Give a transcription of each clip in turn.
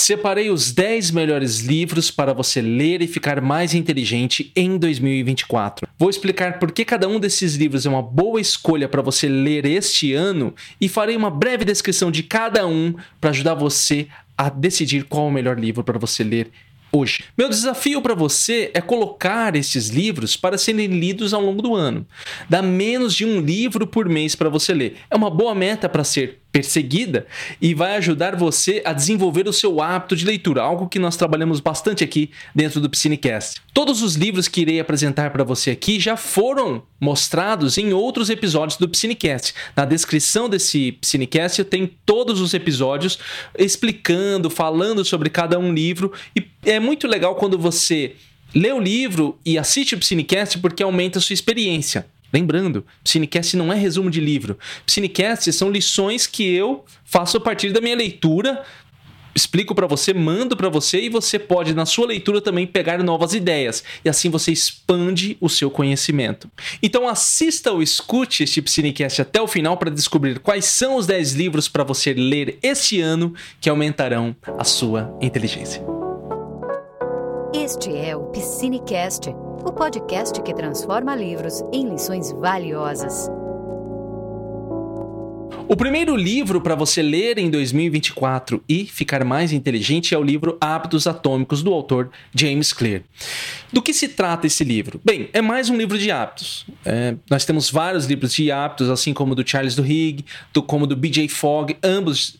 Separei os 10 melhores livros para você ler e ficar mais inteligente em 2024. Vou explicar por que cada um desses livros é uma boa escolha para você ler este ano e farei uma breve descrição de cada um para ajudar você a decidir qual o melhor livro para você ler hoje. Meu desafio para você é colocar esses livros para serem lidos ao longo do ano. Dá menos de um livro por mês para você ler. É uma boa meta para ser perseguida e vai ajudar você a desenvolver o seu hábito de leitura, algo que nós trabalhamos bastante aqui dentro do Piscinecast. Todos os livros que irei apresentar para você aqui já foram mostrados em outros episódios do Piscinecast. Na descrição desse Piscinecast eu tenho todos os episódios explicando, falando sobre cada um livro e é muito legal quando você lê o livro e assiste o Piscinecast porque aumenta a sua experiência. Lembrando, Cinecast não é resumo de livro. Cinecast são lições que eu faço a partir da minha leitura, explico para você, mando para você e você pode na sua leitura também pegar novas ideias e assim você expande o seu conhecimento. Então assista ou escute este Cinecast até o final para descobrir quais são os 10 livros para você ler este ano que aumentarão a sua inteligência. Este é o Piscinecast o podcast que transforma livros em lições valiosas. O primeiro livro para você ler em 2024 e ficar mais inteligente é o livro Hábitos Atômicos do autor James Clear. Do que se trata esse livro? Bem, é mais um livro de hábitos. É, nós temos vários livros de hábitos, assim como do Charles Duhigg, do, como do B.J. Fogg, ambos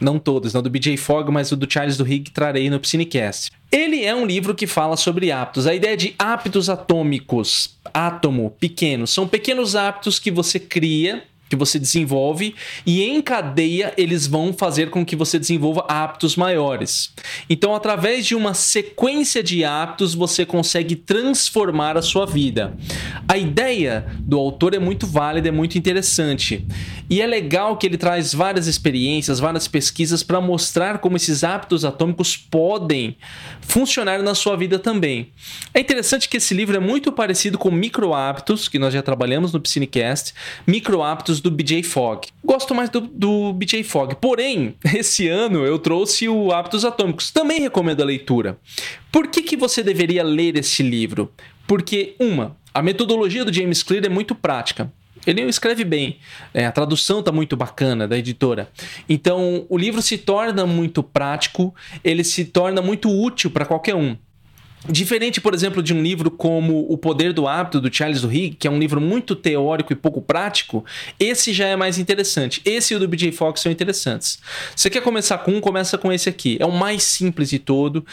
não todos, não do BJ Fogg, mas o do Charles Duhigg trarei no Piscinecast. Ele é um livro que fala sobre hábitos. A ideia de hábitos atômicos, átomo, pequeno, são pequenos hábitos que você cria que você desenvolve e em cadeia eles vão fazer com que você desenvolva hábitos maiores. Então, através de uma sequência de hábitos, você consegue transformar a sua vida. A ideia do autor é muito válida, é muito interessante. E é legal que ele traz várias experiências, várias pesquisas para mostrar como esses hábitos atômicos podem funcionar na sua vida também. É interessante que esse livro é muito parecido com micro hábitos, que nós já trabalhamos no Piscinecast, micro hábitos do BJ Fogg. Gosto mais do, do BJ Fogg. Porém, esse ano eu trouxe o Hábitos Atômicos. Também recomendo a leitura. Por que, que você deveria ler esse livro? Porque, uma, a metodologia do James Clear é muito prática. Ele escreve bem, é, a tradução está muito bacana da editora. Então, o livro se torna muito prático, ele se torna muito útil para qualquer um. Diferente, por exemplo, de um livro como O Poder do Hábito, do Charles Duhigg, que é um livro muito teórico e pouco prático, esse já é mais interessante. Esse e o do BJ Fox são interessantes. Você quer começar com um, começa com esse aqui. É o mais simples de todo,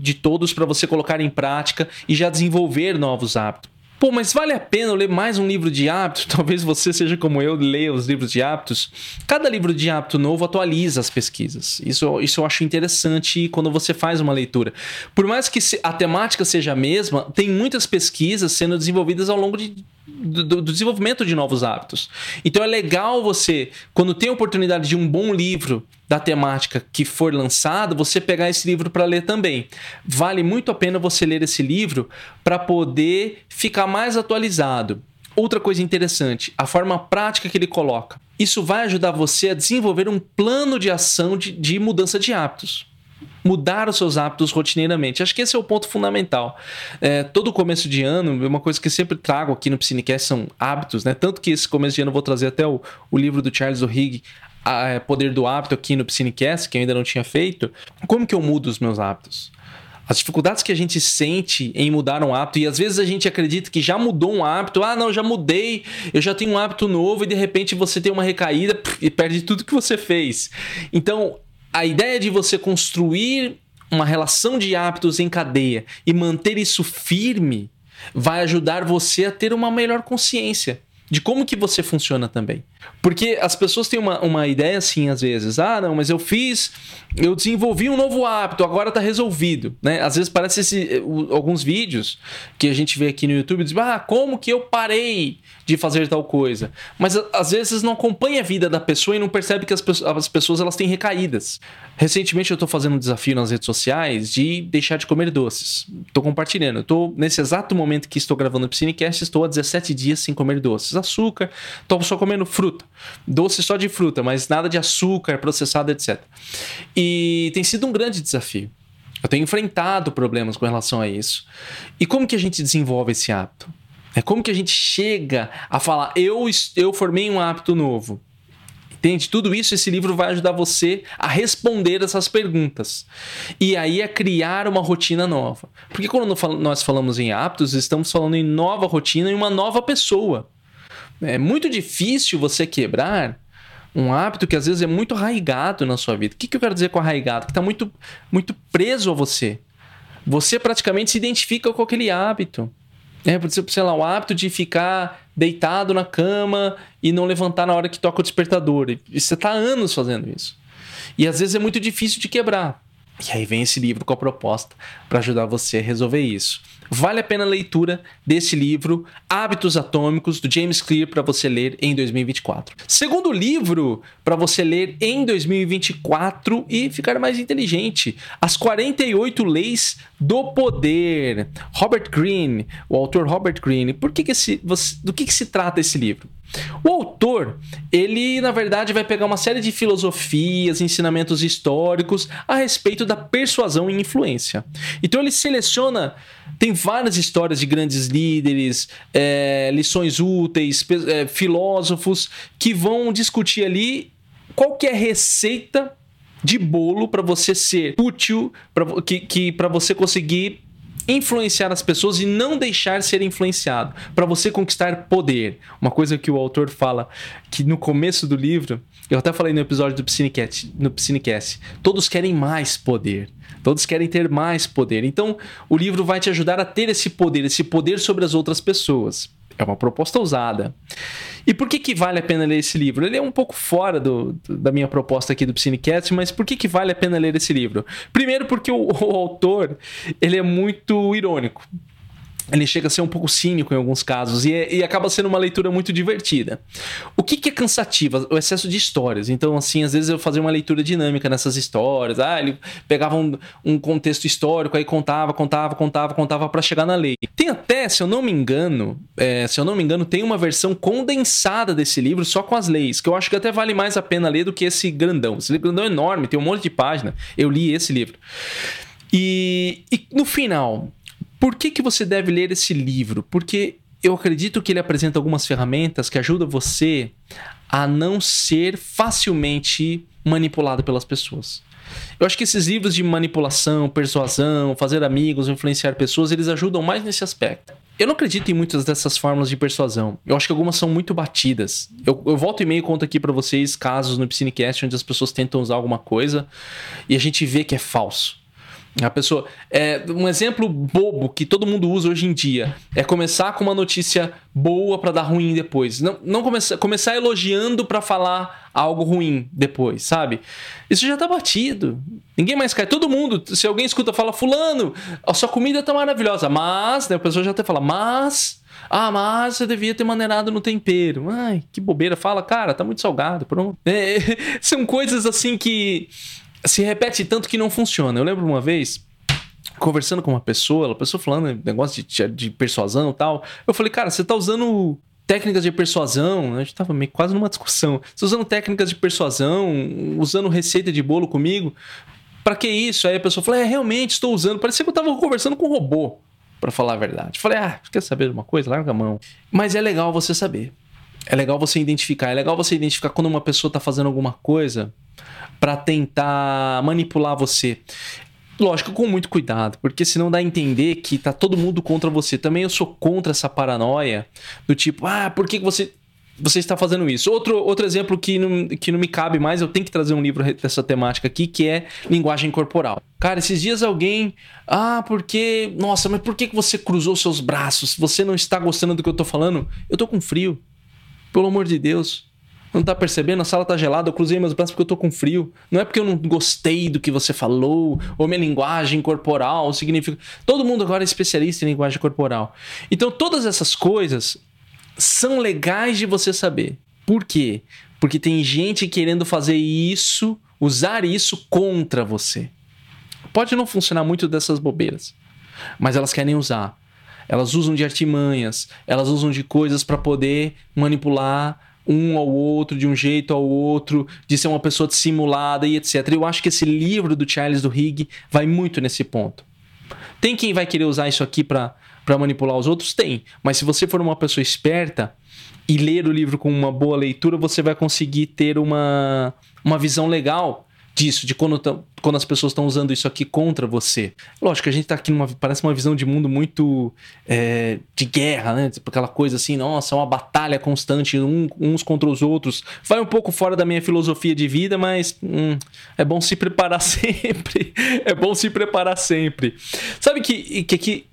de todos para você colocar em prática e já desenvolver novos hábitos. Pô, mas vale a pena ler mais um livro de hábitos? Talvez você seja como eu, leia os livros de hábitos. Cada livro de hábito novo atualiza as pesquisas. Isso, isso eu acho interessante quando você faz uma leitura. Por mais que a temática seja a mesma, tem muitas pesquisas sendo desenvolvidas ao longo de do, do, desenvolvimento de novos hábitos. Então é legal você, quando tem a oportunidade de um bom livro da temática que for lançado, você pegar esse livro para ler também. Vale muito a pena você ler esse livro para poder ficar mais atualizado. Outra coisa interessante, a forma prática que ele coloca. Isso vai ajudar você a desenvolver um plano de ação de, de mudança de hábitos mudar os seus hábitos rotineiramente. Acho que esse é o ponto fundamental. É, todo começo de ano, uma coisa que sempre trago aqui no Piscinecast são hábitos, né? Tanto que esse começo de ano eu vou trazer até o, o livro do Charles O'Higg, é, Poder do Hábito, aqui no Piscinecast, que eu ainda não tinha feito. Como que eu mudo os meus hábitos? As dificuldades que a gente sente em mudar um hábito, e às vezes a gente acredita que já mudou um hábito, ah, não, já mudei, eu já tenho um hábito novo, e de repente você tem uma recaída e perde tudo que você fez. Então, a ideia de você construir uma relação de hábitos em cadeia e manter isso firme vai ajudar você a ter uma melhor consciência de como que você funciona também. Porque as pessoas têm uma, uma ideia assim, às vezes, ah, não, mas eu fiz, eu desenvolvi um novo hábito, agora tá resolvido, né? Às vezes parece esse, alguns vídeos que a gente vê aqui no YouTube, diz, ah, como que eu parei de fazer tal coisa? Mas às vezes não acompanha a vida da pessoa e não percebe que as, as pessoas elas têm recaídas. Recentemente eu tô fazendo um desafio nas redes sociais de deixar de comer doces. Tô compartilhando, tô nesse exato momento que estou gravando o Piscinecast, estou há 17 dias sem comer doces. Açúcar, tô só comendo fruta fruta. Doce só de fruta, mas nada de açúcar, processado, etc. E tem sido um grande desafio. Eu tenho enfrentado problemas com relação a isso. E como que a gente desenvolve esse hábito? É como que a gente chega a falar, eu, eu formei um hábito novo. Entende? Tudo isso, esse livro vai ajudar você a responder essas perguntas. E aí a criar uma rotina nova. Porque quando nós falamos em hábitos, estamos falando em nova rotina e uma nova pessoa. É muito difícil você quebrar um hábito que às vezes é muito arraigado na sua vida. O que, que eu quero dizer com arraigado? Que está muito, muito preso a você. Você praticamente se identifica com aquele hábito. É, por exemplo, sei lá, o hábito de ficar deitado na cama e não levantar na hora que toca o despertador. E você está anos fazendo isso. E às vezes é muito difícil de quebrar. E aí vem esse livro com a proposta para ajudar você a resolver isso. Vale a pena a leitura desse livro, Hábitos Atômicos, do James Clear, para você ler em 2024. Segundo livro para você ler em 2024 e ficar mais inteligente: As 48 Leis do Poder. Robert Greene, o autor Robert Greene. Por que, que esse, você, do que, que se trata esse livro? O autor, ele na verdade vai pegar uma série de filosofias, ensinamentos históricos a respeito da persuasão e influência. Então ele seleciona, tem várias histórias de grandes líderes, é, lições úteis, é, filósofos que vão discutir ali qual que é a receita de bolo para você ser útil, pra, que, que para você conseguir influenciar as pessoas e não deixar ser influenciado, para você conquistar poder. Uma coisa que o autor fala que no começo do livro, eu até falei no episódio do Piscinecast, no Piscinecast, todos querem mais poder. Todos querem ter mais poder. Então, o livro vai te ajudar a ter esse poder, esse poder sobre as outras pessoas. É uma proposta ousada. E por que, que vale a pena ler esse livro? Ele é um pouco fora do, do da minha proposta aqui do Psinecast, mas por que, que vale a pena ler esse livro? Primeiro porque o, o autor ele é muito irônico ele chega a ser um pouco cínico em alguns casos e, é, e acaba sendo uma leitura muito divertida. O que, que, é cansativa? O excesso de histórias. Então, assim, às vezes eu fazia uma leitura dinâmica nessas histórias. Ah, ele pegava um, um contexto histórico, aí contava, contava, contava, contava para chegar na lei. Tem até, se eu não me engano, é, se eu não me engano, tem uma versão condensada desse livro só com as leis, que eu acho que até vale mais a pena ler do que esse grandão. Esse grandão é enorme, tem um monte de página. Eu li esse livro. E, e no final, por que, que você deve ler esse livro? Porque eu acredito que ele apresenta algumas ferramentas que ajudam você a não ser facilmente manipulado pelas pessoas. Eu acho que esses livros de manipulação, persuasão, fazer amigos, influenciar pessoas, eles ajudam mais nesse aspecto. Eu não acredito em muitas dessas fórmulas de persuasão. Eu acho que algumas são muito batidas. Eu, eu volto e meio conto aqui para vocês casos no Piscinecast onde as pessoas tentam usar alguma coisa e a gente vê que é falso. A pessoa. É, um exemplo bobo que todo mundo usa hoje em dia é começar com uma notícia boa para dar ruim depois. Não, não começar, começar elogiando para falar algo ruim depois, sabe? Isso já tá batido. Ninguém mais cai. Todo mundo, se alguém escuta, fala, Fulano, a sua comida tá maravilhosa, mas, né, a pessoa já até fala, mas. Ah, mas você devia ter maneirado no tempero. Ai, que bobeira. Fala, cara, tá muito salgado. Pronto. É, são coisas assim que se repete tanto que não funciona. Eu lembro uma vez, conversando com uma pessoa, a pessoa falando negócio de, de persuasão e tal. Eu falei, cara, você tá usando técnicas de persuasão, a gente tava meio quase numa discussão. Você usando técnicas de persuasão, usando receita de bolo comigo. Para que isso? Aí a pessoa falou: "É, realmente estou usando". Parecia que eu tava conversando com um robô, para falar a verdade. Falei: "Ah, quer saber de uma coisa? Larga a mão". Mas é legal você saber. É legal você identificar, é legal você identificar quando uma pessoa tá fazendo alguma coisa para tentar manipular você. Lógico, com muito cuidado, porque senão dá a entender que tá todo mundo contra você. Também eu sou contra essa paranoia do tipo, ah, por que você você está fazendo isso. Outro, outro exemplo que não, que não me cabe mais, eu tenho que trazer um livro dessa temática aqui, que é linguagem corporal. Cara, esses dias alguém. Ah, porque. Nossa, mas por que você cruzou seus braços? Você não está gostando do que eu tô falando? Eu tô com frio. Pelo amor de Deus. Não tá percebendo? A sala tá gelada, eu cruzei meus braços porque eu tô com frio. Não é porque eu não gostei do que você falou, ou minha linguagem corporal significa. Todo mundo agora é especialista em linguagem corporal. Então, todas essas coisas são legais de você saber. Por quê? Porque tem gente querendo fazer isso, usar isso contra você. Pode não funcionar muito dessas bobeiras, mas elas querem usar. Elas usam de artimanhas, elas usam de coisas para poder manipular um ao outro, de um jeito ao outro, de ser uma pessoa dissimulada e etc. Eu acho que esse livro do Charles do Higg vai muito nesse ponto. Tem quem vai querer usar isso aqui para manipular os outros? Tem. Mas se você for uma pessoa esperta e ler o livro com uma boa leitura, você vai conseguir ter uma, uma visão legal disso, de quando, quando as pessoas estão usando isso aqui contra você. Lógico, a gente está aqui numa. Parece uma visão de mundo muito é, de guerra, né? Tipo aquela coisa assim, nossa, é uma batalha constante, um, uns contra os outros. Vai um pouco fora da minha filosofia de vida, mas hum, é bom se preparar sempre. é bom se preparar sempre. Sabe que, que, que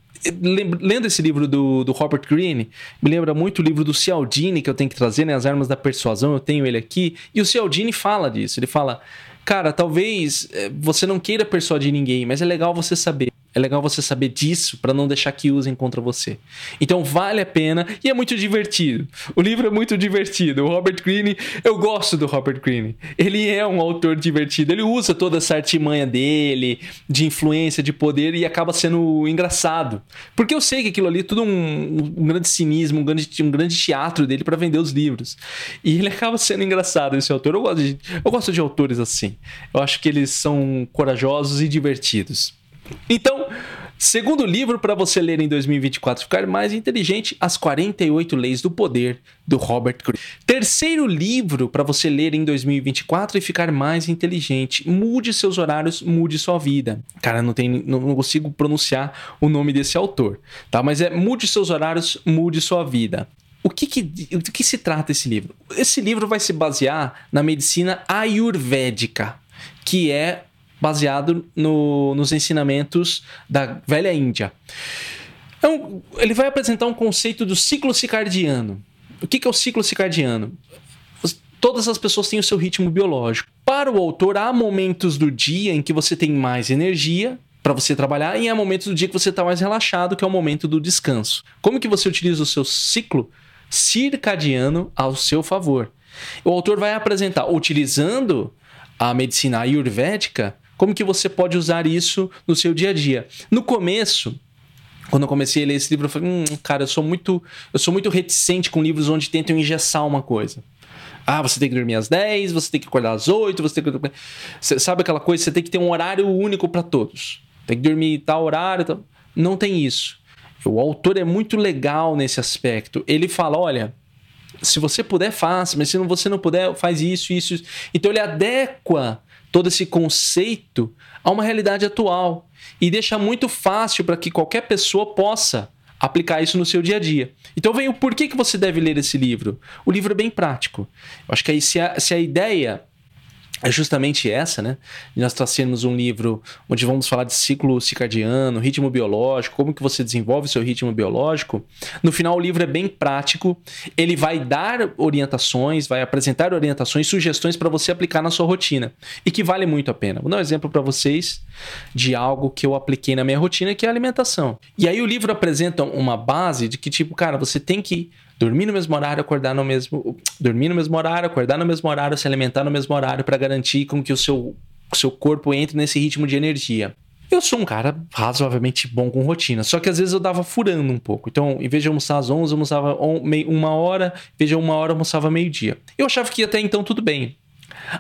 lendo esse livro do, do Robert Greene, me lembra muito o livro do Cialdini que eu tenho que trazer, né? As Armas da Persuasão, eu tenho ele aqui. E o Cialdini fala disso. Ele fala Cara, talvez eh, você não queira persuadir ninguém, mas é legal você saber. É legal você saber disso para não deixar que usem contra você. Então vale a pena e é muito divertido. O livro é muito divertido. O Robert Greene, eu gosto do Robert Greene. Ele é um autor divertido. Ele usa toda essa artimanha dele, de influência, de poder e acaba sendo engraçado. Porque eu sei que aquilo ali é tudo um, um grande cinismo, um grande, um grande teatro dele para vender os livros. E ele acaba sendo engraçado, esse autor. Eu gosto, de, eu gosto de autores assim. Eu acho que eles são corajosos e divertidos. Então, segundo livro para você ler em 2024 ficar mais inteligente, As 48 Leis do Poder, do Robert Greene. Terceiro livro para você ler em 2024 e ficar mais inteligente, Mude seus horários, mude sua vida. Cara, não, tem, não, consigo pronunciar o nome desse autor, tá? Mas é Mude seus horários, mude sua vida. O que, que, do que se trata esse livro? Esse livro vai se basear na medicina ayurvédica, que é baseado no, nos ensinamentos da velha Índia. Então, ele vai apresentar um conceito do ciclo circadiano. O que, que é o ciclo circadiano? Todas as pessoas têm o seu ritmo biológico. Para o autor, há momentos do dia em que você tem mais energia para você trabalhar e há momentos do dia que você está mais relaxado, que é o momento do descanso. Como que você utiliza o seu ciclo circadiano ao seu favor? O autor vai apresentar, utilizando a medicina ayurvédica, como que você pode usar isso no seu dia a dia? No começo, quando eu comecei a ler esse livro, eu falei, hum, cara, eu sou muito, eu sou muito reticente com livros onde tentam engessar uma coisa. Ah, você tem que dormir às 10, você tem que acordar às 8, você tem que. Você sabe aquela coisa? Você tem que ter um horário único para todos. Tem que dormir tal horário. Tal... Não tem isso. O autor é muito legal nesse aspecto. Ele fala: olha, se você puder, faça, mas se você não puder, faz isso, isso. Então ele adequa todo esse conceito a uma realidade atual e deixa muito fácil para que qualquer pessoa possa aplicar isso no seu dia a dia. Então vem o porquê que você deve ler esse livro. O livro é bem prático. Eu acho que aí se a, se a ideia é justamente essa, né? De nós trazermos um livro onde vamos falar de ciclo circadiano, ritmo biológico, como que você desenvolve seu ritmo biológico. No final, o livro é bem prático. Ele vai dar orientações, vai apresentar orientações, sugestões para você aplicar na sua rotina e que vale muito a pena. Vou dar um exemplo para vocês de algo que eu apliquei na minha rotina, que é a alimentação. E aí o livro apresenta uma base de que, tipo, cara, você tem que dormir no mesmo horário, acordar no mesmo. Dormir no mesmo horário, acordar no mesmo horário, se alimentar no mesmo horário para garantir com que o seu, o seu corpo entre nesse ritmo de energia. Eu sou um cara razoavelmente bom com rotina, só que às vezes eu dava furando um pouco. Então, em vez de almoçar às 11, eu almoçava uma hora, em vez de uma hora, eu almoçava meio-dia. Eu achava que até então tudo bem.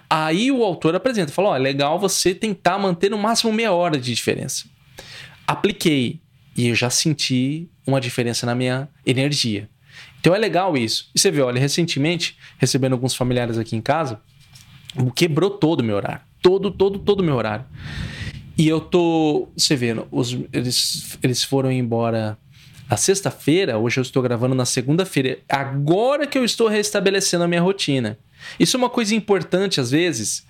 Aí o autor apresenta, falou: ó, é legal você tentar manter no máximo meia hora de diferença. Apliquei e eu já senti uma diferença na minha energia. Então é legal isso. E você vê, olha, recentemente, recebendo alguns familiares aqui em casa, quebrou todo o meu horário. Todo, todo, todo o meu horário. E eu tô. Você vê, os, eles, eles foram embora na sexta-feira, hoje eu estou gravando na segunda-feira. Agora que eu estou restabelecendo a minha rotina. Isso é uma coisa importante às vezes,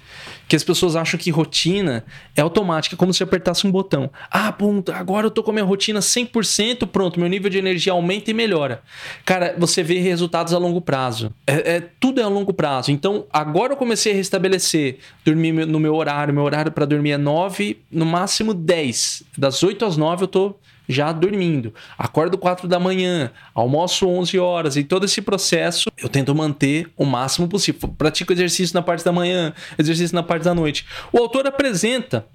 que as pessoas acham que rotina é automática, como se apertasse um botão. Ah, ponto, agora eu tô com a minha rotina 100%, pronto, meu nível de energia aumenta e melhora. Cara, você vê resultados a longo prazo. É, é tudo é a longo prazo. Então, agora eu comecei a restabelecer, dormir no meu horário, meu horário para dormir é 9, no máximo 10. Das 8 às 9 eu tô já dormindo. Acordo 4 da manhã, almoço 11 horas e todo esse processo eu tento manter o máximo possível. Pratico exercício na parte da manhã, exercício na parte da noite. O autor apresenta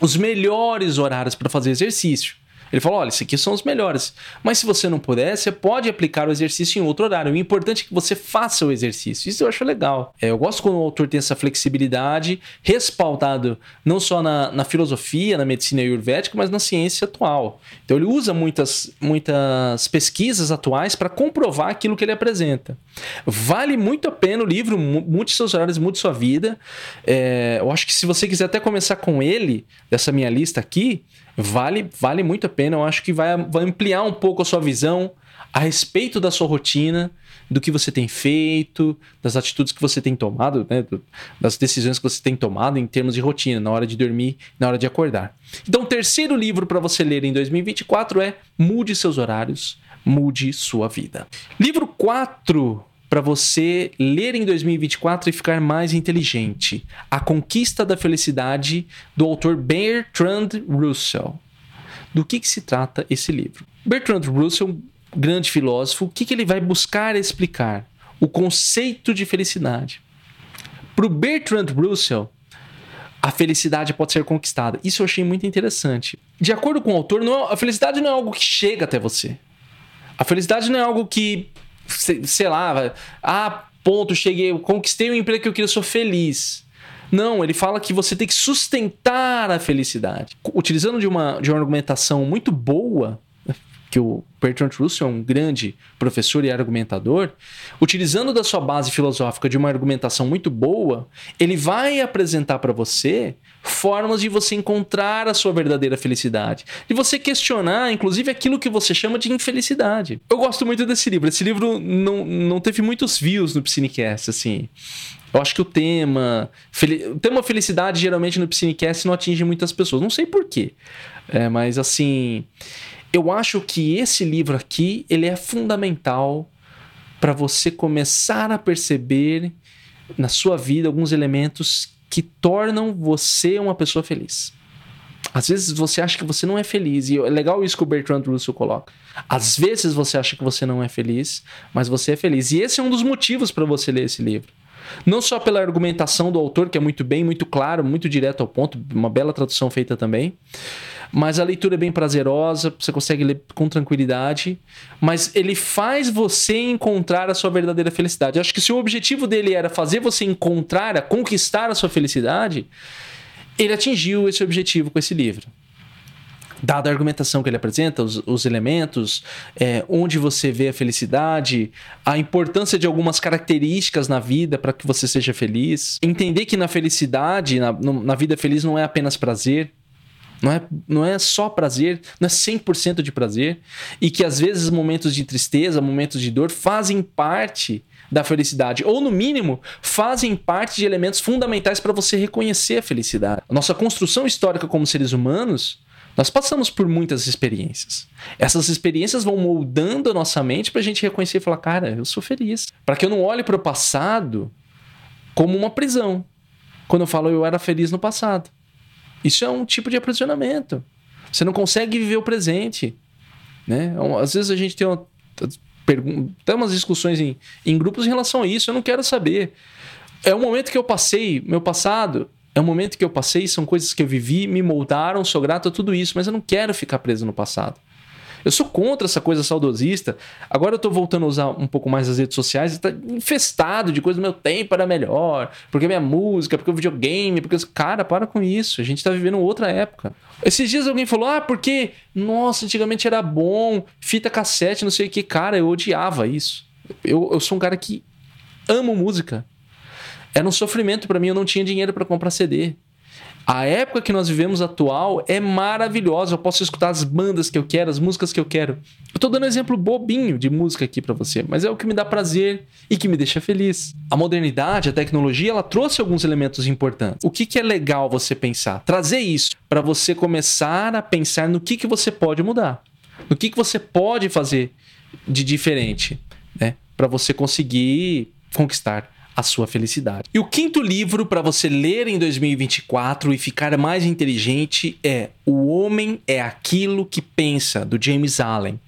os melhores horários para fazer exercício. Ele falou: olha, esses aqui são os melhores. Mas se você não puder, você pode aplicar o exercício em outro horário. O importante é que você faça o exercício. Isso eu acho legal. É, eu gosto quando o autor tem essa flexibilidade, respaldado não só na, na filosofia, na medicina ayurvédica, mas na ciência atual. Então ele usa muitas, muitas pesquisas atuais para comprovar aquilo que ele apresenta. Vale muito a pena o livro, mude seus horários, mude sua vida. É, eu acho que se você quiser até começar com ele, dessa minha lista aqui, vale, vale muito a pena. Eu acho que vai, vai ampliar um pouco a sua visão a respeito da sua rotina, do que você tem feito, das atitudes que você tem tomado, né, das decisões que você tem tomado em termos de rotina, na hora de dormir, na hora de acordar. Então, o terceiro livro para você ler em 2024 é Mude seus horários, mude sua vida. Livro 4 para você ler em 2024 e ficar mais inteligente. A Conquista da Felicidade, do autor Bertrand Russell. Do que, que se trata esse livro? Bertrand Russell, grande filósofo, o que, que ele vai buscar explicar? O conceito de felicidade. Para o Bertrand Russell, a felicidade pode ser conquistada. Isso eu achei muito interessante. De acordo com o autor, não é, a felicidade não é algo que chega até você. A felicidade não é algo que sei lá, ah, ponto, cheguei, conquistei o emprego que eu queria, sou feliz. Não, ele fala que você tem que sustentar a felicidade. Utilizando de uma, de uma argumentação muito boa, que o Bertrand Russell é um grande professor e argumentador, utilizando da sua base filosófica de uma argumentação muito boa, ele vai apresentar para você formas de você encontrar a sua verdadeira felicidade, de você questionar, inclusive, aquilo que você chama de infelicidade. Eu gosto muito desse livro. Esse livro não, não teve muitos views no Psinecast, assim. Eu acho que o tema, o tema felicidade geralmente no Psinecast não atinge muitas pessoas. Não sei porquê. É, mas assim, eu acho que esse livro aqui, ele é fundamental para você começar a perceber na sua vida alguns elementos que tornam você uma pessoa feliz. Às vezes você acha que você não é feliz, e é legal isso que o Bertrand Russell coloca. Às vezes você acha que você não é feliz, mas você é feliz. E esse é um dos motivos para você ler esse livro. Não só pela argumentação do autor, que é muito bem, muito claro, muito direto ao ponto, uma bela tradução feita também, mas a leitura é bem prazerosa, você consegue ler com tranquilidade, mas ele faz você encontrar a sua verdadeira felicidade. Eu acho que se o objetivo dele era fazer você encontrar, a conquistar a sua felicidade, ele atingiu esse objetivo com esse livro dada a argumentação que ele apresenta, os, os elementos, é, onde você vê a felicidade, a importância de algumas características na vida para que você seja feliz. Entender que na felicidade, na, na vida feliz, não é apenas prazer, não é, não é só prazer, não é 100% de prazer. E que às vezes momentos de tristeza, momentos de dor fazem parte da felicidade. Ou, no mínimo, fazem parte de elementos fundamentais para você reconhecer a felicidade. Nossa construção histórica como seres humanos, nós passamos por muitas experiências. Essas experiências vão moldando a nossa mente para a gente reconhecer e falar: cara, eu sou feliz. Para que eu não olhe para o passado como uma prisão. Quando eu falo eu era feliz no passado. Isso é um tipo de aprisionamento. Você não consegue viver o presente. Né? É às vezes a gente tem uma, tem umas discussões em, em grupos em relação a isso. Eu não quero saber. É um momento que eu passei, meu passado, é um momento que eu passei, são coisas que eu vivi, me moldaram, sou grato a tudo isso, mas eu não quero ficar preso no passado. Eu sou contra essa coisa saudosista. Agora eu tô voltando a usar um pouco mais as redes sociais tá infestado de coisa do meu tempo era melhor, porque minha música, porque o videogame, porque. Cara, para com isso. A gente tá vivendo outra época. Esses dias alguém falou: ah, porque, nossa, antigamente era bom, fita cassete, não sei o que. Cara, eu odiava isso. Eu, eu sou um cara que amo música. Era um sofrimento para mim, eu não tinha dinheiro para comprar CD. A época que nós vivemos atual é maravilhosa. Eu posso escutar as bandas que eu quero, as músicas que eu quero. Eu tô dando um exemplo bobinho de música aqui para você, mas é o que me dá prazer e que me deixa feliz. A modernidade, a tecnologia, ela trouxe alguns elementos importantes. O que, que é legal você pensar? Trazer isso para você começar a pensar no que, que você pode mudar, no que, que você pode fazer de diferente, né? Para você conseguir conquistar a sua felicidade. E o quinto livro para você ler em 2024 e ficar mais inteligente é O Homem é Aquilo que Pensa, do James Allen.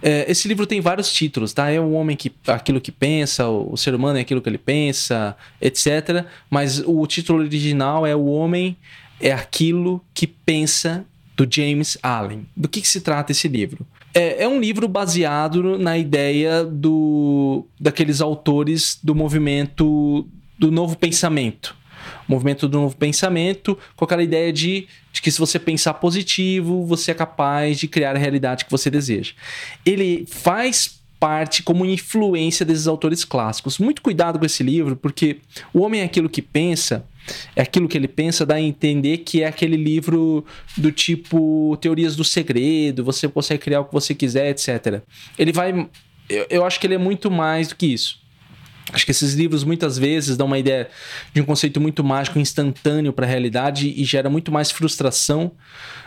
É, esse livro tem vários títulos, tá? É o homem que aquilo que pensa, o, ser humano é aquilo que ele pensa, etc. Mas o título original é O Homem é Aquilo que Pensa do James Allen. Do que, que se trata esse livro? É, é, um livro baseado na ideia do, daqueles autores do movimento do novo pensamento. movimento do novo pensamento, com aquela ideia de, de que se você pensar positivo, você é capaz de criar a realidade que você deseja. Ele faz parte como influência desses autores clássicos. Muito cuidado com esse livro, porque O Homem é Aquilo que Pensa é aquilo que ele pensa, dá a entender que é aquele livro do tipo teorias do segredo, você consegue criar o que você quiser, etc. Ele vai. Eu, eu acho que ele é muito mais do que isso. Acho que esses livros muitas vezes dão uma ideia de um conceito muito mágico, instantâneo para a realidade e gera muito mais frustração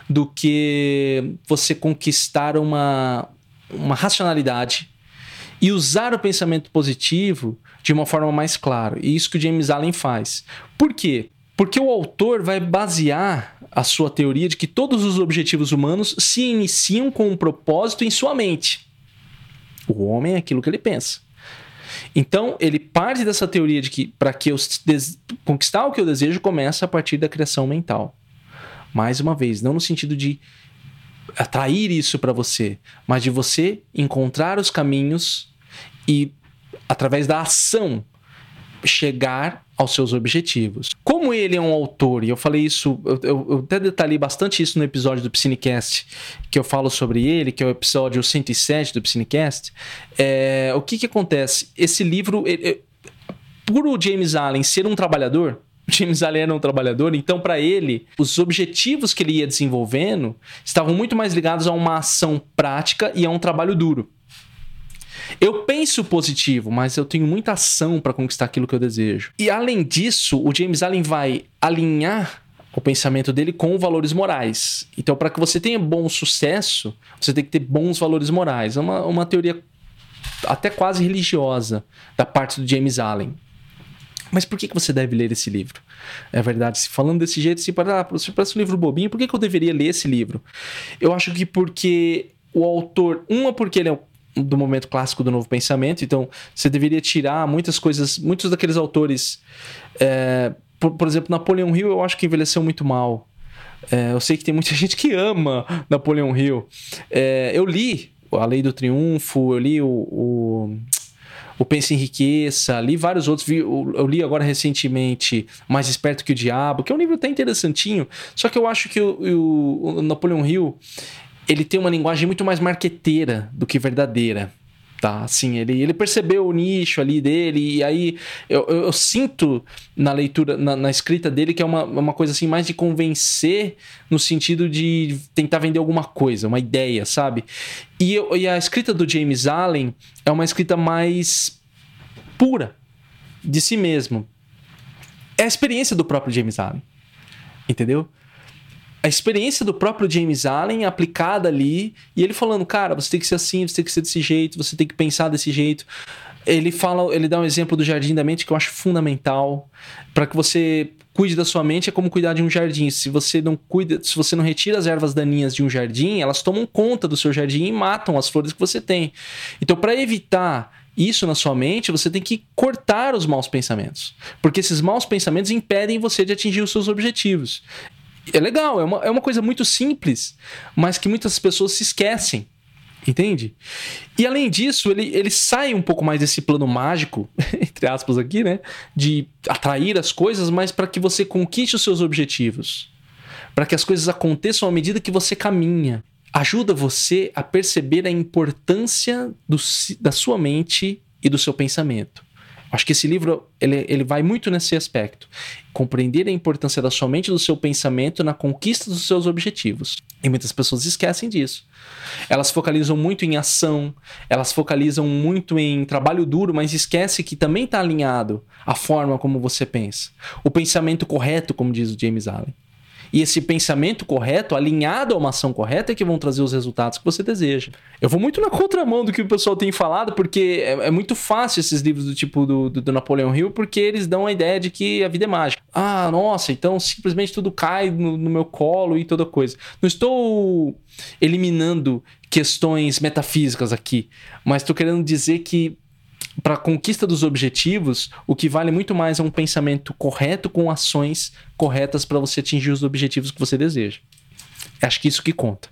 do que você conquistar uma, uma racionalidade e usar o pensamento positivo de uma forma mais clara. E isso que o James Allen faz. Por quê? Porque o autor vai basear a sua teoria de que todos os objetivos humanos se iniciam com um propósito em sua mente. O homem é aquilo que ele pensa. Então, ele parte dessa teoria de que para que eu conquistar o que eu desejo começa a partir da criação mental. Mais uma vez, não no sentido de atrair isso para você, mas de você encontrar os caminhos e, através da ação, chegar aos seus objetivos. Como ele é um autor, e eu falei isso, eu, eu, até detalhei bastante isso no episódio do Psinecast, que eu falo sobre ele, que é o episódio 107 do Psinecast, é, o que que acontece? Esse livro, ele, por o James Allen ser um trabalhador, James Allen era um trabalhador, então para ele, os objetivos que ele ia desenvolvendo estavam muito mais ligados a uma ação prática e a um trabalho duro. Eu penso positivo, mas eu tenho muita ação para conquistar aquilo que eu desejo. E além disso, o James Allen vai alinhar o pensamento dele com valores morais. Então, para que você tenha bom sucesso, você tem que ter bons valores morais. É uma, uma teoria até quase religiosa da parte do James Allen. Mas por que, que você deve ler esse livro? É verdade, se falando desse jeito, se para, ah, parece um livro bobinho, por que, que eu deveria ler esse livro? Eu acho que porque o autor, uma porque ele é do momento clássico do novo pensamento, então você deveria tirar muitas coisas, muitos daqueles autores, é, por, por, exemplo, Napoleão Hill eu acho que envelheceu muito mal. É, eu sei que tem muita gente que ama Napoleão Hill. É, eu li A Lei do Triunfo, eu li o, o o Pense Enriqueça, li vários outros, eu li agora recentemente Mais Esperto que o Diabo, que é um livro até interessantinho, só que eu acho que o, o, o Napoleão Hill, ele tem uma linguagem muito mais marqueteira do que verdadeira. Tá, assim, ele, ele percebeu o nicho ali dele, e aí eu, eu, eu sinto na leitura, na, na, escrita dele, que é uma, uma coisa assim, mais de convencer no sentido de tentar vender alguma coisa, uma ideia, sabe? E, eu, e a escrita do James Allen é uma escrita mais pura de si mesmo. É a experiência do próprio James Allen, entendeu? A experiência do próprio James Allen aplicada ali e ele falando, cara, você tem que ser assim, você tem que ser desse jeito, você tem que pensar desse jeito. Ele fala, ele dá um exemplo do jardim da mente que eu acho fundamental para que você cuide da sua mente é como cuidar de um jardim. Se você não cuida, se você não retira as ervas daninhas de um jardim, elas tomam conta do seu jardim e matam as flores que você tem. Então, para evitar isso na sua mente, você tem que cortar os maus pensamentos. Porque esses maus pensamentos impedem você de atingir os seus objetivos é legal, é uma, é uma coisa muito simples, mas que muitas pessoas se esquecem. Entende? E além disso, ele, ele sai um pouco mais desse plano mágico, entre aspas aqui, né? De atrair as coisas, mas para que você conquiste os seus objetivos. Para que as coisas aconteçam à medida que você caminha. Ajuda você a perceber a importância do, da sua mente e do seu pensamento. Acho que esse livro ele, ele vai muito nesse aspecto. Compreender a importância da sua mente e do seu pensamento na conquista dos seus objetivos. E muitas pessoas esquecem disso. Elas focalizam muito em ação, elas focalizam muito em trabalho duro, mas esquece que também está alinhado a forma como você pensa. O pensamento correto, como diz o James Allen. E esse pensamento correto, alinhado a uma ação correta, é que vão trazer os resultados que você deseja. Eu vou muito na contramão do que o pessoal tem falado, porque é, é muito fácil esses livros do tipo do, do, do, Napoleão Hill, porque eles dão a ideia de que a vida é mágica. Ah, nossa, então simplesmente tudo cai no, no meu colo e toda coisa. Não estou eliminando questões metafísicas aqui, mas estou querendo dizer que para a conquista dos objetivos, o que vale muito mais é um pensamento correto com ações corretas para você atingir os objetivos que você deseja. Acho que isso que conta.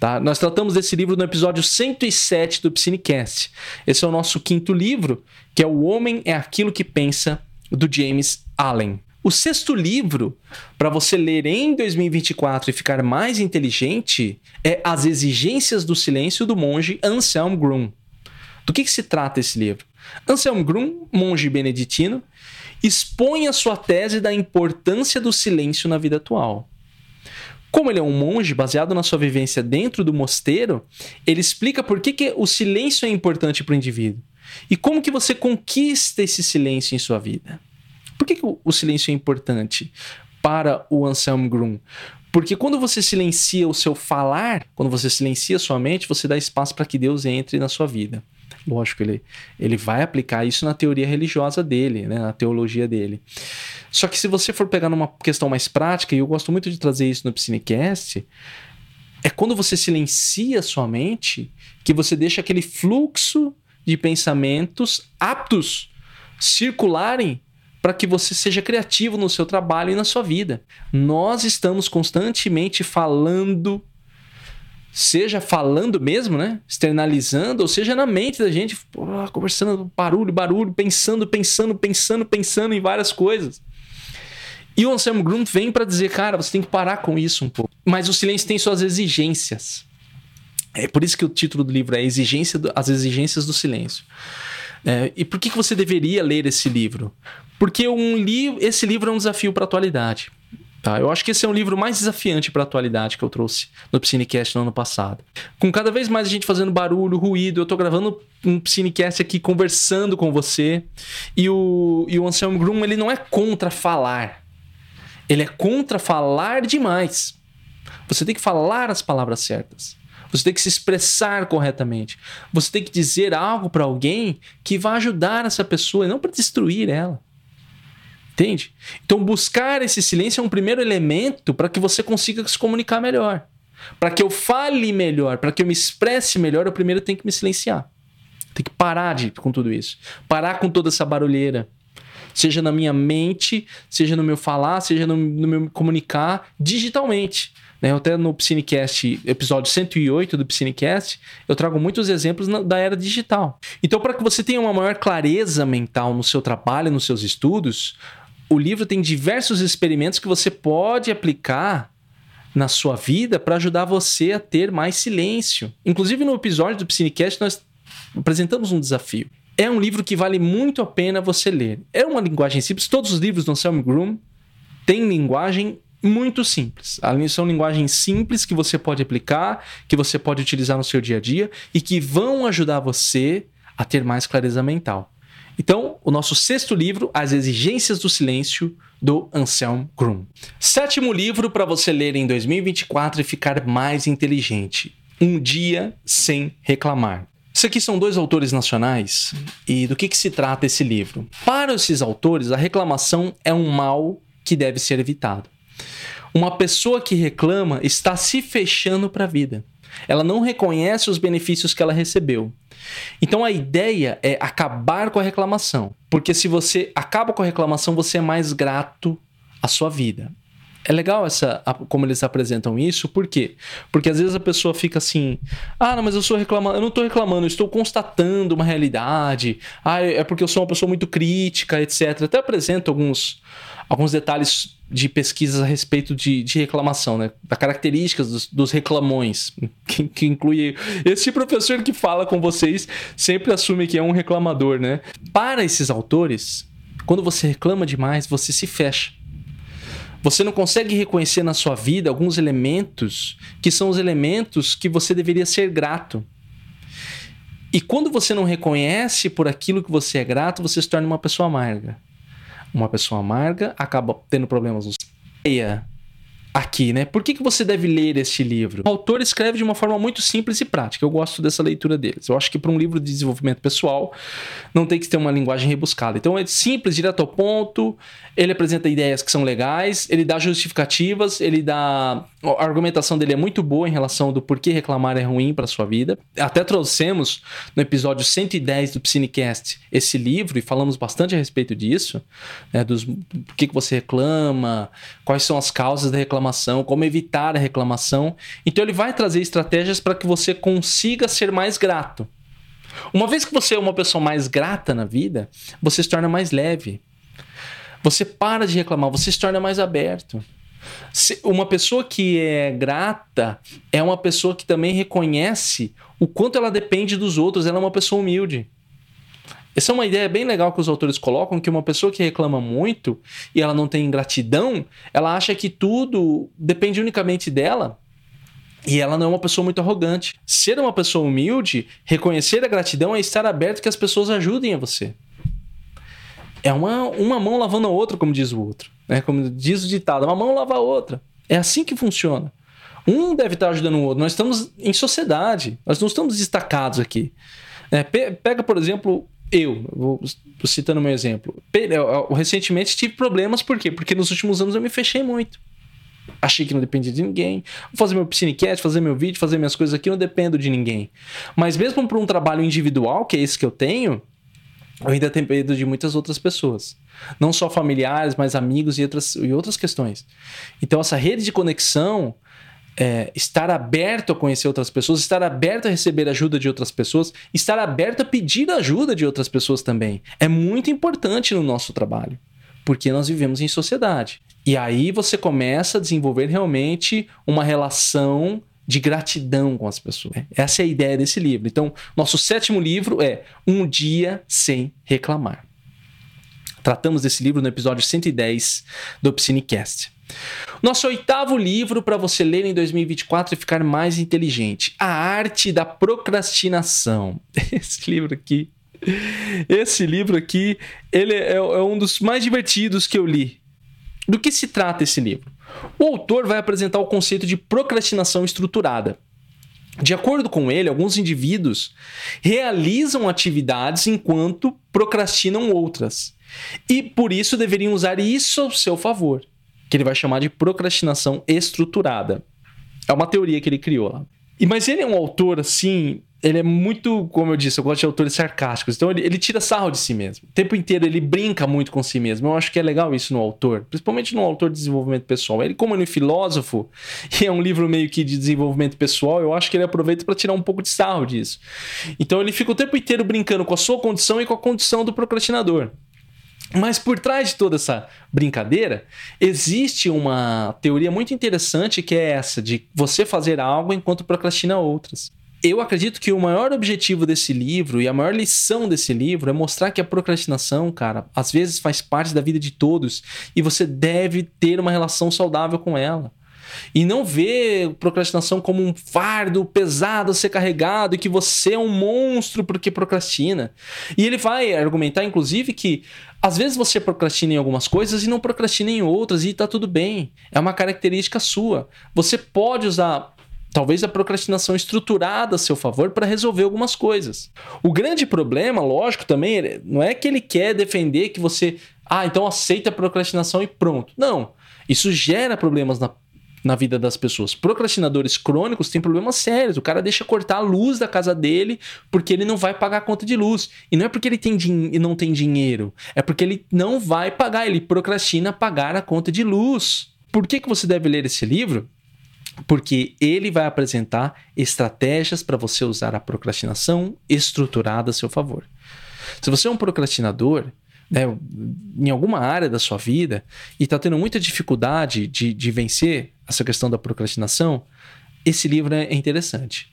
Tá? Nós tratamos desse livro no episódio 107 do Psinecast. Esse é o nosso quinto livro, que é O Homem é Aquilo que Pensa, do James Allen. O sexto livro, para você ler em 2024 e ficar mais inteligente, é As Exigências do Silêncio do monge Anselm Grum. Do que, que se trata esse livro? Anselm Grum, monge beneditino, expõe a sua tese da importância do silêncio na vida atual. Como ele é um monge, baseado na sua vivência dentro do mosteiro, ele explica por que, que o silêncio é importante para o indivíduo. E como que você conquista esse silêncio em sua vida. Por que, que o silêncio é importante para o Anselm Grum? Porque quando você silencia o seu falar, quando você silencia a sua mente, você dá espaço para que Deus entre na sua vida. Lógico, ele, ele vai aplicar isso na teoria religiosa dele, né, na teologia dele. Só que se você for pegar numa questão mais prática, e eu gosto muito de trazer isso no Psinecast, é quando você silencia sua mente que você deixa aquele fluxo de pensamentos aptos circularem para que você seja criativo no seu trabalho e na sua vida. Nós estamos constantemente falando seja falando mesmo, né? Externalizando, ou seja na mente da gente, conversando, barulho, barulho, pensando, pensando, pensando, pensando em várias coisas. E o Anselmo Grum vem para dizer, cara, você tem que parar com isso um pouco. Mas o silêncio tem suas exigências. É por isso que o título do livro é Exigência do, As Exigências do Silêncio. É, e por que, que você deveria ler esse livro? Porque um li esse livro é um desafio para a atualidade. Tá? Eu acho que esse é um livro mais desafiante para a atualidade que eu trouxe no Psinecast no ano passado. Com cada vez mais a gente fazendo barulho, ruído, eu estou gravando um Psinecast aqui conversando com você. E o, e o Anselmo Grum, ele não é contra falar. Ele é contra falar demais. Você tem que falar as palavras certas. Você tem que se expressar corretamente. Você tem que dizer algo para alguém que vai ajudar essa pessoa e não para destruir ela. Entende? Então, buscar esse silêncio é um primeiro elemento para que você consiga se comunicar melhor. Para que eu fale melhor, para que eu me expresse melhor, eu primeiro tenho que me silenciar. Tenho que parar de, com tudo isso. Parar com toda essa barulheira. Seja na minha mente, seja no meu falar, seja no, no meu comunicar digitalmente. Né? Até no Psinecast, episódio 108 do Psinecast, eu trago muitos exemplos na, da era digital. Então, para que você tenha uma maior clareza mental no seu trabalho, nos seus estudos, o livro tem diversos experimentos que você pode aplicar na sua vida para ajudar você a ter mais silêncio. Inclusive no episódio do Psinecast nós apresentamos um desafio. É um livro que vale muito a pena você ler. É uma linguagem simples. Todos os livros do Anselm Groom têm linguagem muito simples. São linguagens simples que você pode aplicar, que você pode utilizar no seu dia a dia e que vão ajudar você a ter mais clareza mental. Então, o nosso sexto livro, As Exigências do Silêncio, do Anselm Grum. Sétimo livro para você ler em 2024 e ficar mais inteligente. Um Dia Sem Reclamar. Isso aqui são dois autores nacionais. E do que, que se trata esse livro? Para esses autores, a reclamação é um mal que deve ser evitado. Uma pessoa que reclama está se fechando para a vida. Ela não reconhece os benefícios que ela recebeu. Então a ideia é acabar com a reclamação. Porque se você acaba com a reclamação, você é mais grato à sua vida. É legal essa como eles apresentam isso, por quê? Porque às vezes a pessoa fica assim: "Ah, não, mas eu sou reclamando, eu não estou reclamando, eu estou constatando uma realidade. Ah, é porque eu sou uma pessoa muito crítica, etc". Até apresenta alguns alguns detalhes de pesquisas a respeito de, de reclamação, né? Da características dos, dos reclamões, que, que, inclui esse professor que fala com vocês sempre assume que é um reclamador, né? Para esses autores, quando você reclama demais, você se fecha. Você não consegue reconhecer na sua vida alguns elementos que são os elementos que você deveria ser grato. E quando você não reconhece por aquilo que você é grato, você se torna uma pessoa amarga uma pessoa amarga acaba tendo problemas no aqui, né? Por que, que você deve ler este livro? O autor escreve de uma forma muito simples e prática. Eu gosto dessa leitura deles. Eu acho que para um livro de desenvolvimento pessoal não tem que ter uma linguagem rebuscada. Então é simples, direto ao ponto. Ele apresenta ideias que são legais, ele dá justificativas, ele dá a argumentação dele é muito boa em relação do porquê reclamar é ruim para sua vida. Até trouxemos no episódio 110 do Psinecast esse livro e falamos bastante a respeito disso, né, dos por que, que você reclama, quais são as causas da reclamação, como evitar a reclamação. Então ele vai trazer estratégias para que você consiga ser mais grato. Uma vez que você é uma pessoa mais grata na vida, você se torna mais leve. Você para de reclamar, você se torna mais aberto. Uma pessoa que é grata é uma pessoa que também reconhece o quanto ela depende dos outros, ela é uma pessoa humilde. Essa é uma ideia bem legal que os autores colocam, que uma pessoa que reclama muito e ela não tem gratidão, ela acha que tudo depende unicamente dela. E ela não é uma pessoa muito arrogante. Ser uma pessoa humilde, reconhecer a gratidão é estar aberto que as pessoas ajudem a você. É uma, uma mão lavando a outra, como diz o outro. Né? Como diz o ditado, uma mão lava a outra. É assim que funciona. Um deve estar ajudando o outro. Nós estamos em sociedade, nós não estamos destacados aqui. É, pega, por exemplo, eu, vou citando meu exemplo. Eu, recentemente tive problemas, por quê? Porque nos últimos anos eu me fechei muito. Achei que não dependia de ninguém. Vou fazer meu piscinecast, fazer meu vídeo, fazer minhas coisas aqui, não dependo de ninguém. Mas mesmo para um trabalho individual, que é esse que eu tenho, eu ainda dependo de muitas outras pessoas. Não só familiares, mas amigos e outras, e outras questões. Então, essa rede de conexão, é, estar aberto a conhecer outras pessoas, estar aberto a receber ajuda de outras pessoas, estar aberto a pedir ajuda de outras pessoas também. É muito importante no nosso trabalho, porque nós vivemos em sociedade. E aí você começa a desenvolver realmente uma relação de gratidão com as pessoas. Essa é a ideia desse livro. Então, nosso sétimo livro é Um Dia Sem Reclamar. Tratamos desse livro no episódio 110 do Psinecast. Nosso oitavo livro para você ler em 2024 e ficar mais inteligente: A Arte da Procrastinação. Esse livro aqui. Esse livro aqui, ele é, é um dos mais divertidos que eu li. Do que se trata esse livro? O autor vai apresentar o conceito de procrastinação estruturada. De acordo com ele, alguns indivíduos realizam atividades enquanto procrastinam outras. E por isso deveriam usar isso ao seu favor, que ele vai chamar de procrastinação estruturada. É uma teoria que ele criou lá. E mas ele é um autor assim ele é muito, como eu disse, eu gosto de autores sarcásticos. Então ele, ele, tira sarro de si mesmo. O tempo inteiro ele brinca muito com si mesmo. Eu acho que é legal isso no autor, principalmente no autor de desenvolvimento pessoal. Ele, como é um filósofo, e é um livro meio que de desenvolvimento pessoal, eu acho que ele aproveita para tirar um pouco de sarro disso. Então ele fica o tempo inteiro brincando com a sua condição e com a condição do procrastinador. Mas por trás de toda essa brincadeira, existe uma teoria muito interessante que é essa de você fazer algo enquanto procrastina outras eu acredito que o maior objetivo desse livro e a maior lição desse livro é mostrar que a procrastinação, cara, às vezes faz parte da vida de todos e você deve ter uma relação saudável com ela. E não ver procrastinação como um fardo pesado a ser carregado e que você é um monstro porque procrastina. E ele vai argumentar, inclusive, que às vezes você procrastina em algumas coisas e não procrastina em outras e tá tudo bem. É uma característica sua. Você pode usar talvez a procrastinação estruturada a seu favor para resolver algumas coisas. O grande problema, lógico, também não é que ele quer defender que você, ah, então aceita a procrastinação e pronto. Não. Isso gera problemas na, na vida das pessoas. Procrastinadores crônicos têm problemas sérios. O cara deixa cortar a luz da casa dele porque ele não vai pagar a conta de luz. E não é porque ele tem não tem dinheiro, é porque ele não vai pagar, ele procrastina pagar a conta de luz. Por que, que você deve ler esse livro? Porque ele vai apresentar estratégias para você usar a procrastinação estruturada a seu favor. Se você é um procrastinador, né, em alguma área da sua vida e está tendo muita dificuldade de, de vencer essa questão da procrastinação, esse livro é interessante.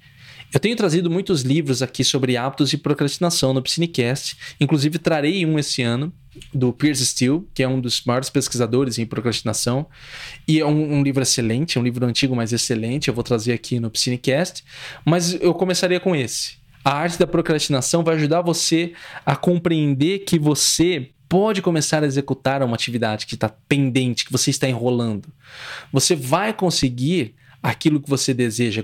Eu tenho trazido muitos livros aqui sobre hábitos e procrastinação no Psinecast. Inclusive, trarei um esse ano, do Pierce Steele, que é um dos maiores pesquisadores em procrastinação. E é um, um, livro excelente, é um livro antigo, mas excelente. Eu vou trazer aqui no Psinecast. Mas eu começaria com esse. A arte da procrastinação vai ajudar você a compreender que você pode começar a executar uma atividade que está pendente, que você está enrolando. Você vai conseguir aquilo que você deseja,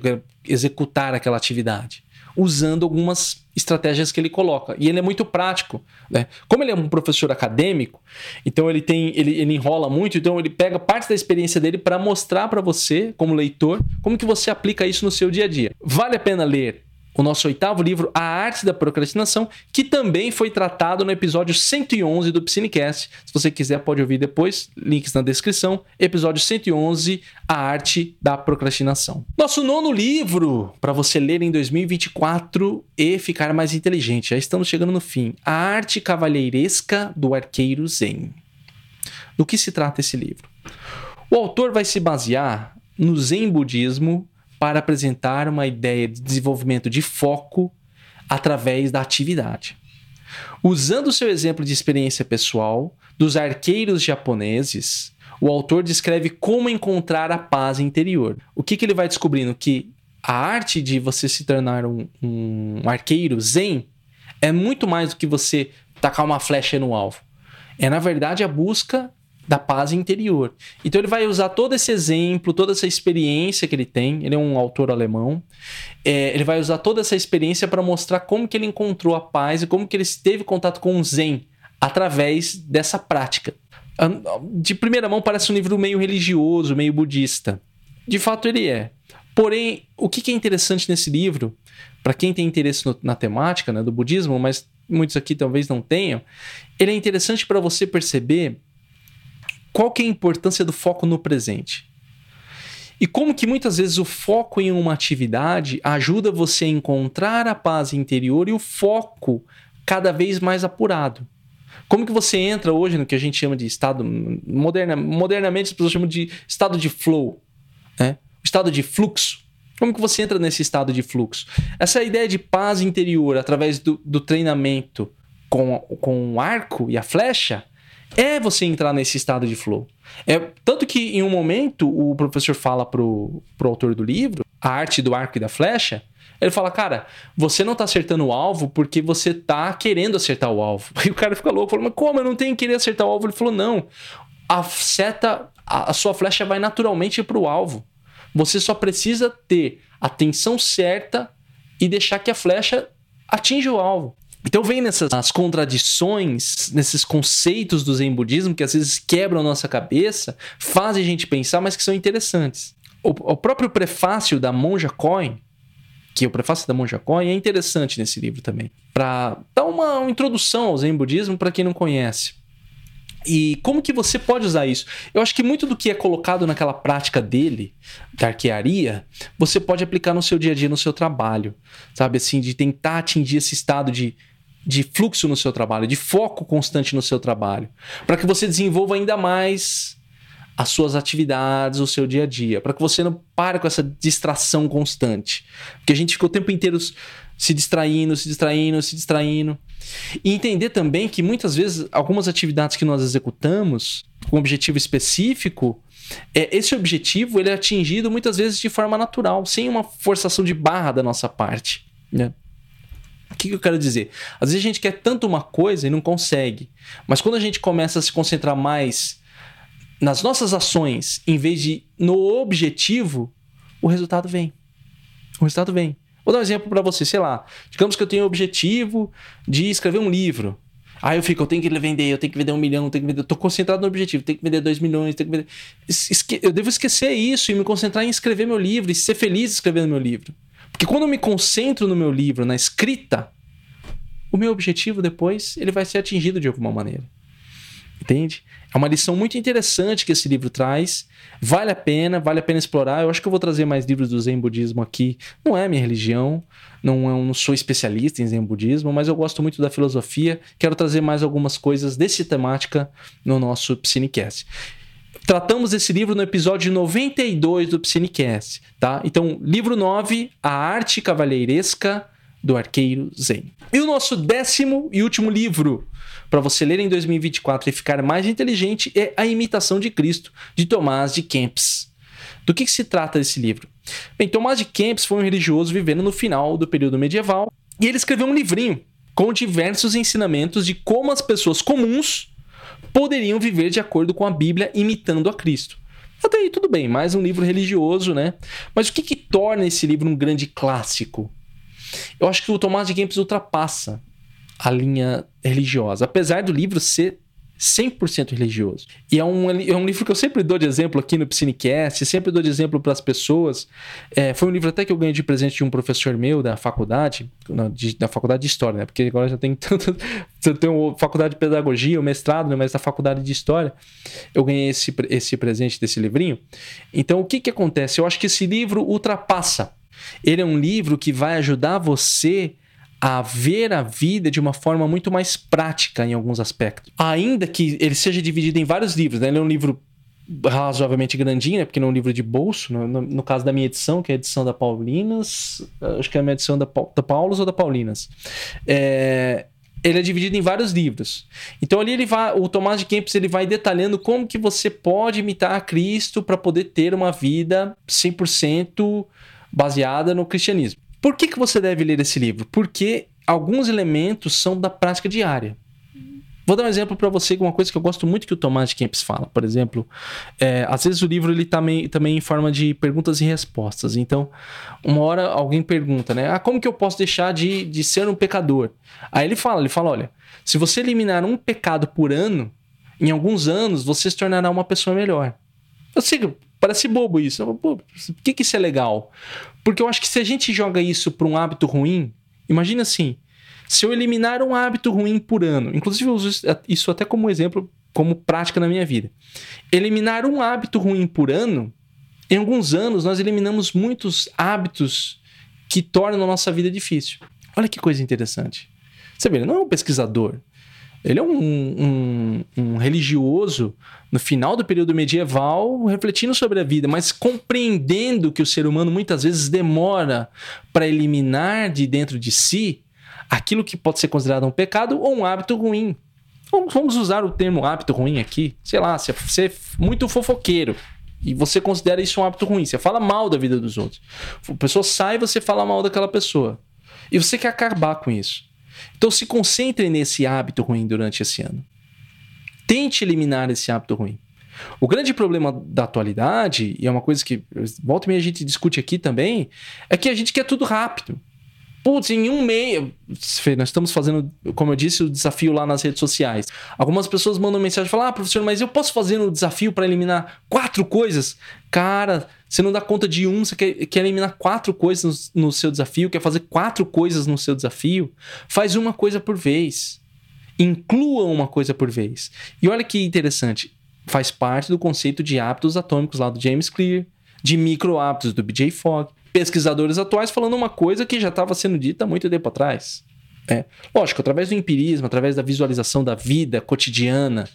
executar aquela atividade. usando algumas estratégias que ele coloca. E ele é muito prático. Né? Como ele é um professor acadêmico, então ele tem ele, ele enrola muito, então ele pega parte da experiência dele para mostrar para você, como leitor, como que você aplica isso no seu dia a dia. Vale a pena ler o nosso oitavo livro, A Arte da Procrastinação, que também foi tratado no episódio 111 do Psinecast. Se você quiser, pode ouvir depois, links na descrição. Episódio 111, A Arte da Procrastinação. Nosso nono livro, para você ler em 2024 e ficar mais inteligente. Já estamos chegando no fim. A Arte Cavalheiresca do Arqueiro Zen. Do que se trata esse livro? O autor vai se basear no Zen Budismo para apresentar uma ideia de desenvolvimento de foco através da atividade. Usando o seu exemplo de experiência pessoal dos arqueiros japoneses, o autor descreve como encontrar a paz interior. O que, que ele vai descobrindo? Que a arte de você se tornar um, um arqueiro zen é muito mais do que você tacar uma flecha no alvo. É, na verdade, a busca da paz interior. Então ele vai usar todo esse exemplo, toda essa experiência que ele tem. Ele é um autor alemão. É, ele vai usar toda essa experiência para mostrar como que ele encontrou a paz e como que ele teve contato com o Zen através dessa prática. De primeira mão parece um livro meio religioso, meio budista. De fato ele é. Porém, o que é interessante nesse livro, para quem tem interesse no, na temática né, do budismo, mas muitos aqui talvez não tenham, ele é interessante para você perceber qual que é a importância do foco no presente? E como que muitas vezes o foco em uma atividade ajuda você a encontrar a paz interior e o foco cada vez mais apurado. Como que você entra hoje no que a gente chama de estado moderna, modernamente as pessoas chamam de estado de flow, né? Estado de fluxo. Como que você entra nesse estado de fluxo? Essa ideia de paz interior através do, do treinamento com, com o arco e a flecha é você entrar nesse estado de flow. É tanto que em um momento o professor fala pro, pro autor do livro, a arte do arco e da flecha, ele fala, cara, você não tá acertando o alvo porque você tá querendo acertar o alvo. Aí o cara fica louco, falou, mas como eu não tenho que querer acertar o alvo? Ele falou, não, a seta, a, a sua flecha vai naturalmente pro alvo. Você só precisa ter a tensão certa e deixar que a flecha atinja o alvo. Então vem nessas as contradições, nesses conceitos do Zen budismo que às vezes quebram a nossa cabeça, fazem a gente pensar, mas que são interessantes. O, o próprio prefácio da Monja Coin, que é o prefácio da Monja Coin, é interessante nesse livro também, para dar uma, uma introdução ao Zen budismo para quem não conhece. E como que você pode usar isso? Eu acho que muito do que é colocado naquela prática dele, da arquearia, você pode aplicar no seu dia a dia, no seu trabalho. Sabe assim, de tentar atingir esse estado de de fluxo no seu trabalho, de foco constante no seu trabalho, para que você desenvolva ainda mais as suas atividades, o seu dia a dia, para que você não pare com essa distração constante. Porque a gente fica o tempo inteiro se distraindo, se distraindo, se distraindo. E entender também que muitas vezes algumas atividades que nós executamos com objetivo específico, é, esse objetivo ele é atingido muitas vezes de forma natural, sem uma forçação de barra da nossa parte. Né? O que, eu quero dizer? Às vezes a gente quer tanto uma coisa e não consegue. Mas quando a gente começa a se concentrar mais nas nossas ações, em vez de no objetivo, o resultado vem. O resultado vem. Vou dar um exemplo para você, sei lá. Digamos que eu tenho o objetivo de escrever um livro. Aí eu fico, eu tenho que vender, eu tenho que vender um milhão, eu tenho que vender. Eu tô concentrado no objetivo, tenho que vender dois milhões, tenho que vender. Esque... Eu devo esquecer isso e me concentrar em escrever meu livro e ser feliz escrevendo meu livro. Porque quando eu me concentro no meu livro, na escrita, o meu objetivo depois ele vai ser atingido de alguma maneira. Entende? É uma lição muito interessante que esse livro traz. Vale a pena, vale a pena explorar. Eu acho que eu vou trazer mais livros do Zen Budismo aqui. Não é minha religião, não, eu não sou especialista em Zen Budismo, mas eu gosto muito da filosofia. Quero trazer mais algumas coisas desse temática no nosso Psinecast. Tratamos esse livro no episódio 92 do Psinecast, tá? Então, livro 9, A Arte Cavalheiresca do Arqueiro Zen. E o nosso décimo e último livro para você ler em 2024 e ficar mais inteligente é A Imitação de Cristo, de Tomás de Kempis. Do que, que se trata esse livro? Bem, Tomás de Kempis foi um religioso vivendo no final do período medieval e ele escreveu um livrinho com diversos ensinamentos de como as pessoas comuns poderiam viver de acordo com a Bíblia imitando a Cristo. Até aí tudo bem, mais um livro religioso, né? Mas o que, que torna esse livro um grande clássico? Eu acho que o Tomás de Kempis ultrapassa a linha religiosa, apesar do livro ser 100% religioso. E é um, é um livro que eu sempre dou de exemplo aqui no Piscinecast, sempre dou de exemplo para as pessoas. É, foi um livro até que eu ganhei de presente de um professor meu da faculdade, de, da faculdade de História, né? Porque agora já tem tanto. Eu tenho faculdade de Pedagogia, o mestrado, né? mas da faculdade de História. Eu ganhei esse, esse presente desse livrinho. Então, o que, que acontece? Eu acho que esse livro ultrapassa. Ele é um livro que vai ajudar você a ver a vida de uma forma muito mais prática em alguns aspectos. Ainda que ele seja dividido em vários livros, né? ele é um livro razoavelmente grandinho, né? porque não é um livro de bolso. No, no, no, caso da minha edição, que é a edição da Paulinas, acho que é a minha edição da, da Paulos ou da Paulinas. É, ele é dividido em vários livros. Então ali ele vai, o Tomás de Kempis ele vai detalhando como que você pode imitar a Cristo para poder ter uma vida 100% baseada no cristianismo. Por que, que você deve ler esse livro? Porque alguns elementos são da prática diária. Vou dar um exemplo para você uma coisa que eu gosto muito que o Tomás de Kempis fala. Por exemplo, é, às vezes o livro ele também, tá também em forma de perguntas e respostas. Então, uma hora alguém pergunta, né? Ah, como que eu posso deixar de, de ser um pecador? Aí ele fala, ele fala, olha, se você eliminar um pecado por ano, em alguns anos você se tornará uma pessoa melhor. Eu sei, parece bobo isso. Pô, por que, que isso é legal? Porque eu acho que se a gente joga isso para um hábito ruim, imagina assim: se eu eliminar um hábito ruim por ano, inclusive eu uso isso até como exemplo, como prática na minha vida. Eliminar um hábito ruim por ano, em alguns anos nós eliminamos muitos hábitos que tornam a nossa vida difícil. Olha que coisa interessante. Você vê, ele não é um pesquisador, ele é um, um, um, religioso no final do período medieval, refletindo sobre a vida, mas compreendendo que o ser humano muitas vezes demora para eliminar de dentro de si aquilo que pode ser considerado um pecado ou um hábito ruim. Vamos usar o termo hábito ruim aqui. Sei lá, você é muito fofoqueiro e você considera isso um hábito ruim. Você fala mal da vida dos outros. A pessoa sai e você fala mal daquela pessoa. E você quer acabar com isso. Então se concentre nesse hábito ruim durante esse ano. Tente eliminar esse hábito ruim. O grande problema da atualidade, e é uma coisa que volta e meia a gente discute aqui também, é que a gente quer tudo rápido. Putz, em um mês. Nós estamos fazendo, como eu disse, o desafio lá nas redes sociais. Algumas pessoas mandam mensagem e falam: Ah, professor, mas eu posso fazer um desafio para eliminar quatro coisas? Cara, você não dá conta de um, você quer, quer eliminar quatro coisas no, no seu desafio, quer fazer quatro coisas no seu desafio? Faz uma coisa por vez. Inclua uma coisa por vez. E olha que interessante, faz parte do conceito de hábitos atômicos lá do James Clear, de micro hábitos do BJ Fogg pesquisadores atuais falando uma coisa que já estava sendo dita há muito tempo atrás. É, lógico, através do empirismo, através da visualização da vida cotidiana,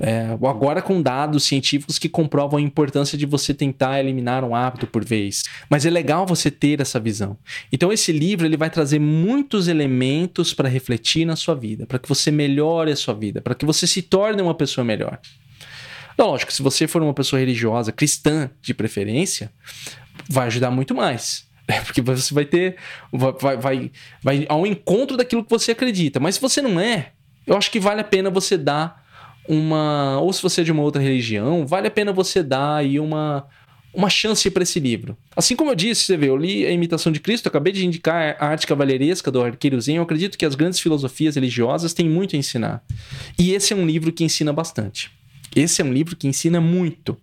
é, agora com dados científicos que comprovam a importância de você tentar eliminar um hábito por vez. Mas é legal você ter essa visão. Então esse livro ele vai trazer muitos elementos para refletir na sua vida, para que você melhore a sua vida, para que você se torne uma pessoa melhor. Lógico, se você for uma pessoa religiosa, cristã de preferência, vai ajudar muito mais. É, porque você vai ter. Vai, vai, vai ao encontro daquilo que você acredita. Mas se você não é, eu acho que vale a pena você dar uma. Ou se você é de uma outra religião, vale a pena você dar aí uma, uma chance para esse livro. Assim como eu disse, você vê, eu li A Imitação de Cristo, acabei de indicar a Arte Cavalheiresca do Arqueiro Zen, eu acredito que as grandes filosofias religiosas têm muito a ensinar. E esse é um livro que ensina bastante. Esse é um livro que ensina muito.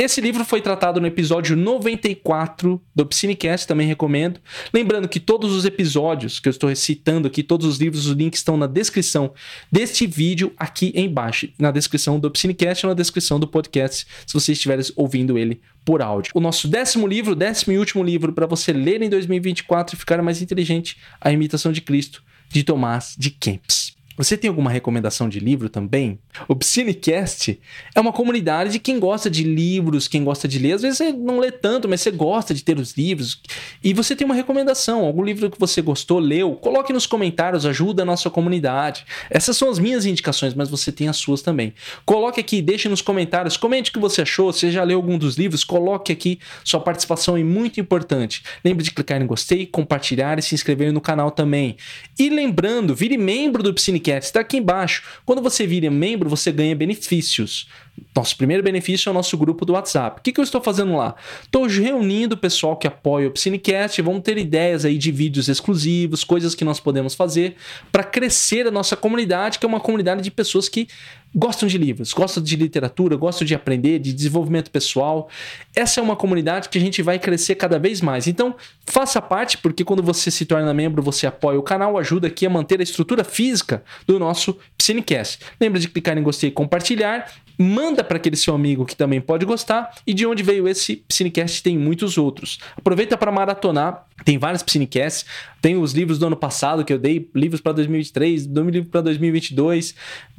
Esse livro foi tratado no episódio 94 do Piscinecast, também recomendo. Lembrando que todos os episódios que eu estou citando aqui, todos os livros, os links estão na descrição deste vídeo aqui embaixo, na descrição do Piscinecast ou na descrição do podcast, se você estiver ouvindo ele por áudio. O nosso décimo livro, décimo e último livro para você ler em 2024 e ficar mais inteligente, A Imitação de Cristo, de Tomás de Kempis. Você tem alguma recomendação de livro também? O Psinecast é uma comunidade de quem gosta de livros, quem gosta de ler. Às vezes você não lê tanto, mas você gosta de ter os livros. E você tem uma recomendação, algum livro que você gostou, leu, coloque nos comentários, ajuda a nossa comunidade. Essas são as minhas indicações, mas você tem as suas também. Coloque aqui, deixe nos comentários, comente o que você achou, se já leu algum dos livros, coloque aqui, sua participação é muito importante. Lembre de clicar em gostei, compartilhar e se inscrever no canal também. E lembrando, vire membro do Psinecast, está aqui embaixo. Quando você vira membro, você ganha benefícios. Nosso primeiro benefício é o nosso grupo do WhatsApp. O que, que eu estou fazendo lá? Estou reunindo o pessoal que apoia o Psinecast, vamos ter ideias aí de vídeos exclusivos, coisas que nós podemos fazer para crescer a nossa comunidade, que é uma comunidade de pessoas que gostam de livros, gostam de literatura, gostam de aprender, de desenvolvimento pessoal. Essa é uma comunidade que a gente vai crescer cada vez mais. Então, faça parte, porque quando você se torna membro, você apoia o canal, ajuda aqui a manter a estrutura física do nosso Cinecast. Lembra de clicar em gostei e compartilhar. Manda para aquele seu amigo que também pode gostar. E de onde veio esse Cinecast tem muitos outros. Aproveita para maratonar. Tem vários Cinecasts. Tem os livros do ano passado que eu dei, livros para 2023, dou um livro para 2022.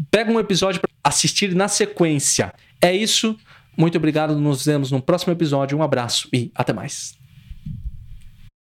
Pega um episódio para assistir na sequência. É isso. Muito obrigado. Nos vemos no próximo episódio. Um abraço e até mais.